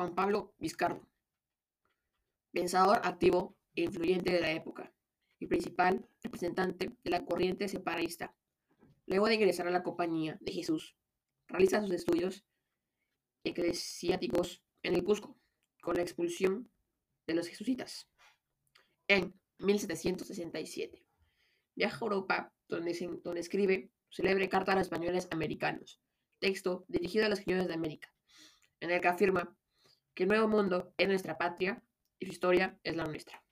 Juan Pablo Vizcarro, pensador activo e influyente de la época y principal representante de la corriente separatista. Luego de ingresar a la Compañía de Jesús, realiza sus estudios eclesiásticos en el Cusco, con la expulsión de los jesuitas. En 1767 viaja a Europa, donde, donde escribe célebre Carta a los Españoles Americanos, texto dirigido a los españoles de América, en el que afirma que el Nuevo Mundo es nuestra patria y su historia es la nuestra.